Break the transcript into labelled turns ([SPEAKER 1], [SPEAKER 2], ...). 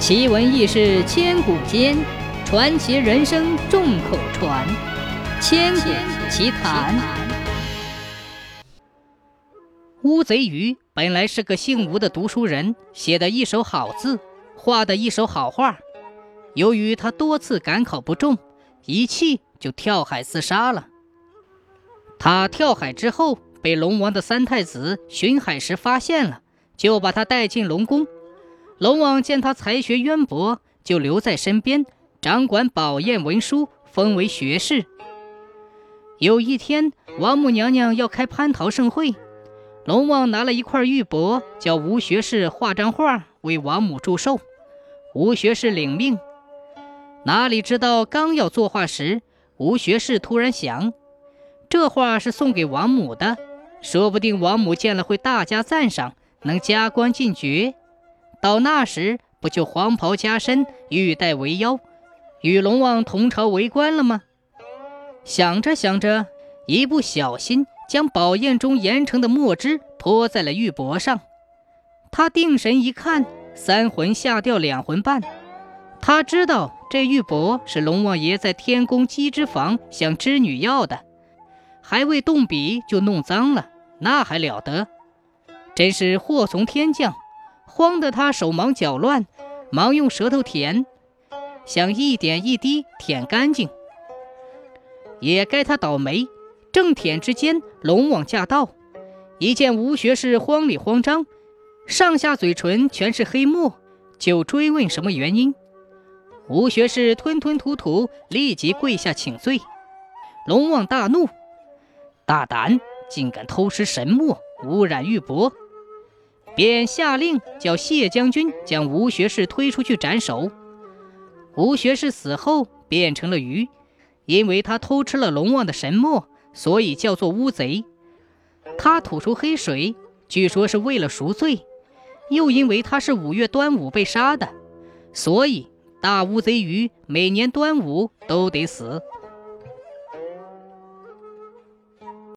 [SPEAKER 1] 奇闻异事千古间，传奇人生众口传。千古奇谈。乌贼鱼本来是个姓吴的读书人，写的一手好字，画的一手好画。由于他多次赶考不中，一气就跳海自杀了。他跳海之后，被龙王的三太子巡海时发现了，就把他带进龙宫。龙王见他才学渊博，就留在身边，掌管宝砚文书，封为学士。有一天，王母娘娘要开蟠桃盛会，龙王拿了一块玉帛，叫吴学士画张画为王母祝寿。吴学士领命，哪里知道刚要作画时，吴学士突然想，这画是送给王母的，说不定王母见了会大加赞赏，能加官进爵。到那时，不就黄袍加身，玉带围腰，与龙王同朝为官了吗？想着想着，一不小心将宝砚中研成的墨汁泼在了玉帛上。他定神一看，三魂吓掉两魂半。他知道这玉帛是龙王爷在天宫机织房向织女要的，还未动笔就弄脏了，那还了得？真是祸从天降。慌得他手忙脚乱，忙用舌头舔，想一点一滴舔干净。也该他倒霉，正舔之间，龙王驾到，一见吴学士慌里慌张，上下嘴唇全是黑墨，就追问什么原因。吴学士吞吞吐吐，立即跪下请罪。龙王大怒，大胆，竟敢偷吃神墨，污染玉帛！便下令叫谢将军将吴学士推出去斩首。吴学士死后变成了鱼，因为他偷吃了龙王的神墨，所以叫做乌贼。他吐出黑水，据说是为了赎罪。又因为他是五月端午被杀的，所以大乌贼鱼每年端午都得死。